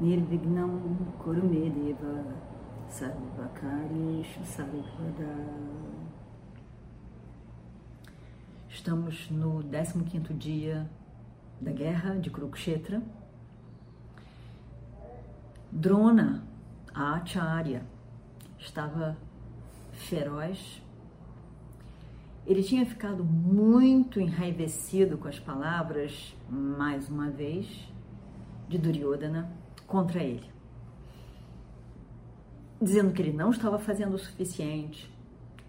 Nirvignam Kurumedeva Sarvakarishu Sarvada Estamos no 15º dia da guerra de Kurukshetra. Drona, a Acharya, estava feroz. Ele tinha ficado muito enraivecido com as palavras, mais uma vez, de Duryodhana contra ele. Dizendo que ele não estava fazendo o suficiente,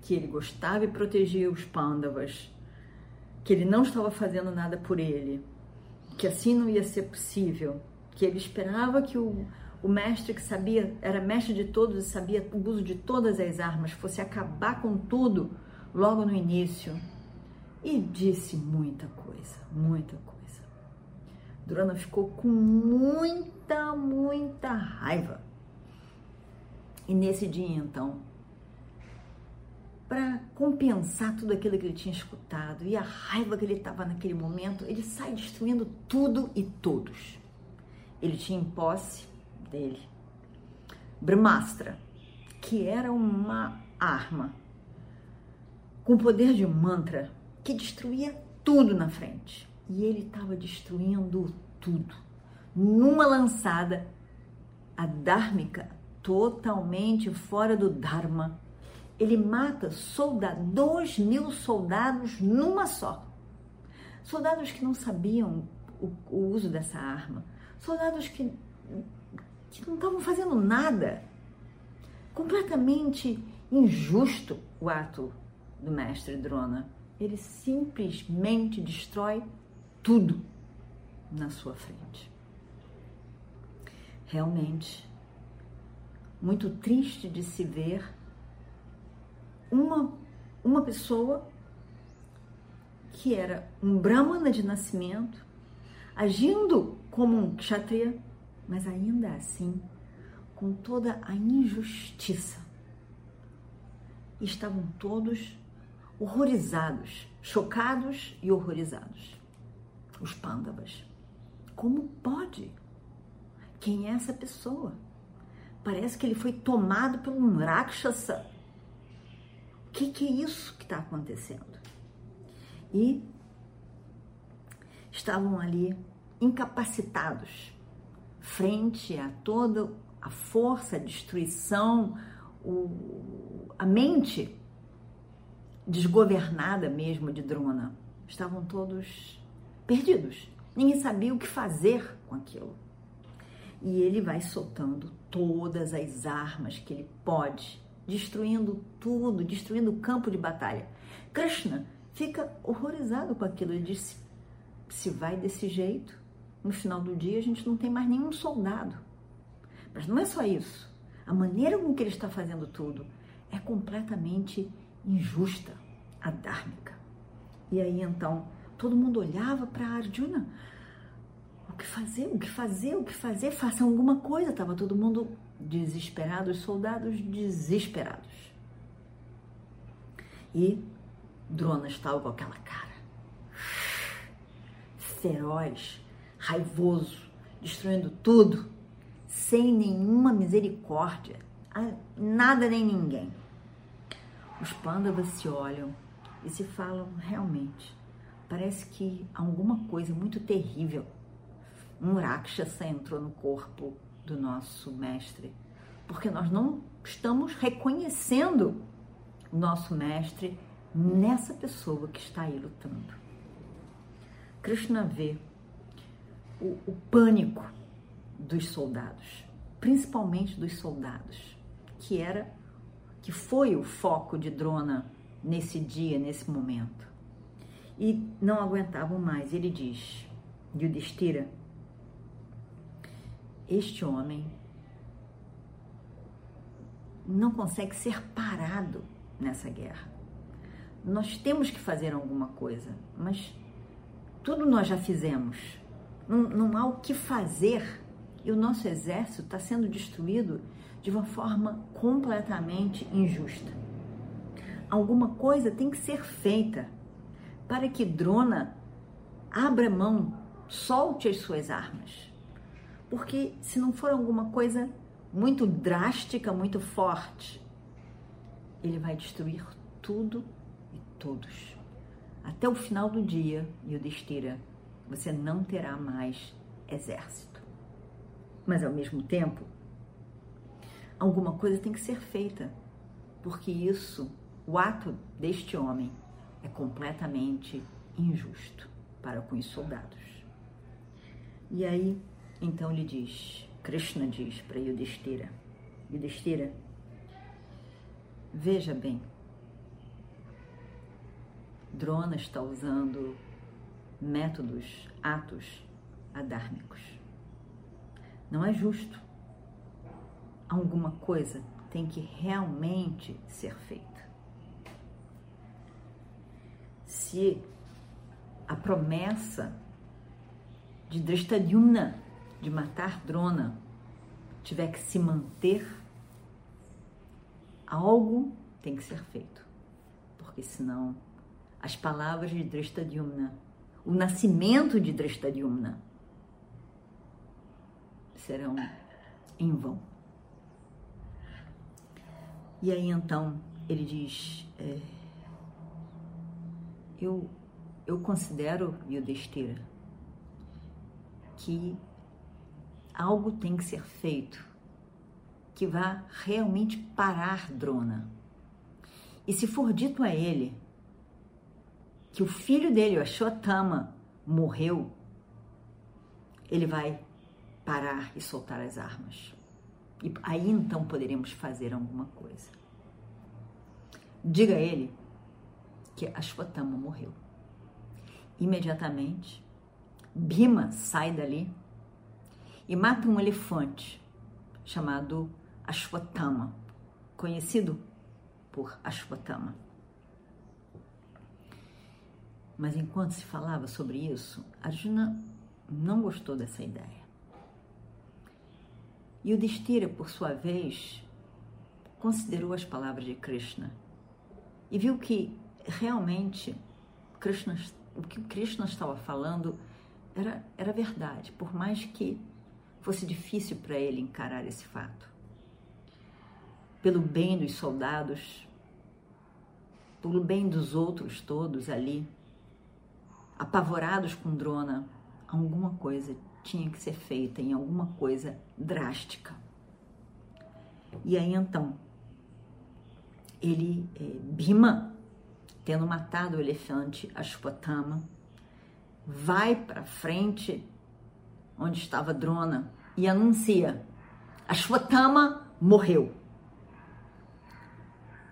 que ele gostava e protegia os Pandavas, que ele não estava fazendo nada por ele, que assim não ia ser possível, que ele esperava que o, o mestre que sabia, era mestre de todos e sabia o uso de todas as armas, fosse acabar com tudo logo no início. E disse muita coisa, muita coisa. Durana ficou com muita, muita raiva. E nesse dia então, para compensar tudo aquilo que ele tinha escutado e a raiva que ele estava naquele momento, ele sai destruindo tudo e todos. Ele tinha em posse dele Brahmastra, que era uma arma com poder de mantra que destruía tudo na frente. E ele estava destruindo tudo. Numa lançada, a Dharmica, totalmente fora do Dharma, ele mata dois mil soldados numa só. Soldados que não sabiam o, o uso dessa arma, soldados que, que não estavam fazendo nada. Completamente injusto o ato do mestre Drona. Ele simplesmente destrói tudo na sua frente. Realmente, muito triste de se ver uma, uma pessoa que era um brahmana de nascimento, agindo como um kshatriya, mas ainda assim com toda a injustiça. Estavam todos horrorizados, chocados e horrorizados. Os pândavas. Como pode? Quem é essa pessoa? Parece que ele foi tomado por um rakshasa o que, que é isso que está acontecendo? E estavam ali incapacitados frente a toda a força, a destruição, o, a mente desgovernada mesmo de Drona. Estavam todos perdidos. Ninguém sabia o que fazer com aquilo. E ele vai soltando todas as armas que ele pode destruindo tudo, destruindo o campo de batalha. Krishna fica horrorizado com aquilo. Ele disse: se vai desse jeito, no final do dia a gente não tem mais nenhum soldado. Mas não é só isso. A maneira com que ele está fazendo tudo é completamente injusta, adármica. E aí então todo mundo olhava para Arjuna. O que fazer? O que fazer? O que fazer? Façam alguma coisa. Tava todo mundo desesperados, soldados desesperados. E Drona estava com aquela cara feroz, raivoso, destruindo tudo, sem nenhuma misericórdia, nada nem ninguém. Os pândavas se olham e se falam realmente. Parece que alguma coisa muito terrível. Um Rakshasa entrou no corpo do nosso mestre, porque nós não estamos reconhecendo o nosso mestre nessa pessoa que está aí lutando. Krishna vê o, o pânico dos soldados, principalmente dos soldados, que era que foi o foco de Drona nesse dia, nesse momento. E não aguentavam mais. Ele diz, Yudhishthira, este homem não consegue ser parado nessa guerra. Nós temos que fazer alguma coisa, mas tudo nós já fizemos. Não, não há o que fazer e o nosso exército está sendo destruído de uma forma completamente injusta. Alguma coisa tem que ser feita para que Drona abra mão, solte as suas armas. Porque se não for alguma coisa muito drástica, muito forte, ele vai destruir tudo e todos. Até o final do dia, Yudhishthira, você não terá mais exército. Mas ao mesmo tempo, alguma coisa tem que ser feita, porque isso, o ato deste homem, é completamente injusto para com os soldados. E aí, então ele diz, Krishna diz para Yudhishthira, Yudhishthira, veja bem, Drona está usando métodos, atos adármicos. Não é justo. Alguma coisa tem que realmente ser feita. Se a promessa de Drishtadyumna de matar Drona tiver que se manter, algo tem que ser feito, porque senão as palavras de Drishtadyumna, o nascimento de Drishtadyumna serão em vão. E aí então ele diz: é, eu, eu considero, Yudhishthira, que algo tem que ser feito que vá realmente parar Drona. E se for dito a ele que o filho dele, o Ashwatthama, morreu, ele vai parar e soltar as armas. E aí então poderemos fazer alguma coisa. Diga a ele que Ashwatthama morreu. Imediatamente, Bhima sai dali e mata um elefante chamado Ashwatthama, conhecido por Ashwatthama. Mas enquanto se falava sobre isso, Arjuna não gostou dessa ideia. E o Destira, por sua vez, considerou as palavras de Krishna e viu que realmente Krishna, o que Krishna estava falando era, era verdade, por mais que fosse difícil para ele encarar esse fato. Pelo bem dos soldados, pelo bem dos outros todos ali, apavorados com Drona, alguma coisa tinha que ser feita em alguma coisa drástica. E aí então, ele, é, Bima, tendo matado o elefante Ashwatthama, vai para frente onde estava Drona e anuncia: Ashwatthama morreu.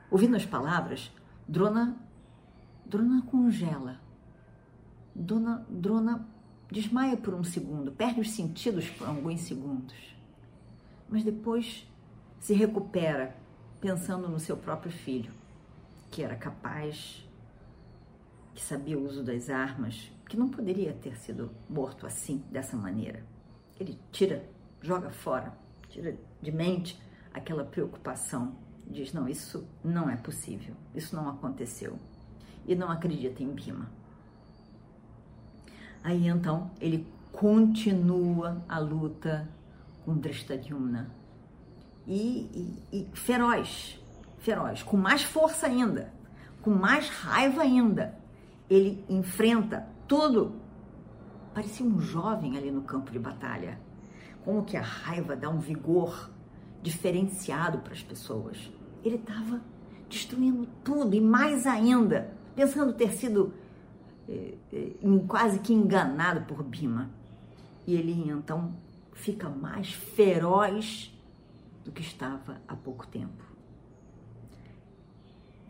Ouvindo as palavras, Drona, Drona congela. Drona, Drona desmaia por um segundo, perde os sentidos por alguns segundos, mas depois se recupera pensando no seu próprio filho, que era capaz, que sabia o uso das armas, que não poderia ter sido morto assim, dessa maneira. Ele tira, joga fora, tira de mente aquela preocupação, diz: não, isso não é possível, isso não aconteceu, e não acredita em Bima. Aí então ele continua a luta com Drishtadyumna e, e, e feroz, feroz, com mais força ainda, com mais raiva ainda. Ele enfrenta tudo. Parecia um jovem ali no campo de batalha. Como que a raiva dá um vigor diferenciado para as pessoas. Ele estava destruindo tudo e mais ainda, pensando ter sido eh, eh, quase que enganado por Bima. E ele então fica mais feroz do que estava há pouco tempo.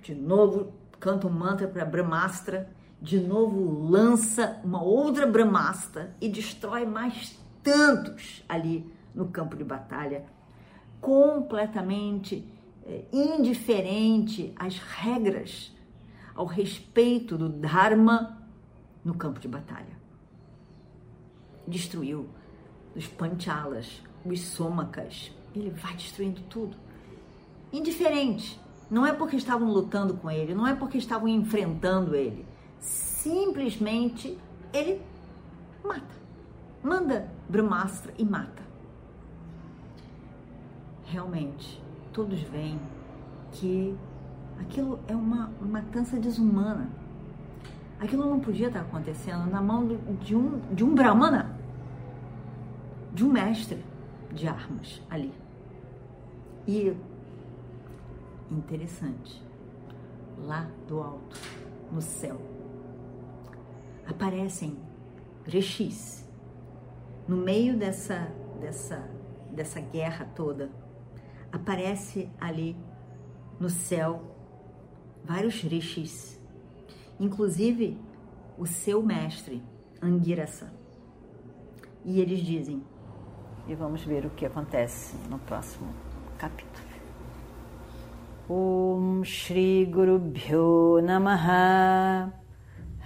De novo, canta um mantra para Brahmastra, de novo lança uma outra Brahmastra e destrói mais tantos ali no campo de batalha, completamente é, indiferente às regras, ao respeito do Dharma no campo de batalha. Destruiu os Panchalas, os Somakas, ele vai destruindo tudo. Indiferente. Não é porque estavam lutando com ele, não é porque estavam enfrentando ele. Simplesmente ele mata. Manda Brahmastra e mata. Realmente, todos veem que aquilo é uma matança desumana. Aquilo não podia estar acontecendo na mão de um, de um Brahmana, de um mestre de armas ali. E interessante, lá do alto, no céu, aparecem rishis no meio dessa dessa dessa guerra toda. Aparece ali no céu vários rishis, inclusive o seu mestre Angirasa. E eles dizem: e vamos ver o que acontece no próximo capítulo. Om Shri Guru Bhyo Namaha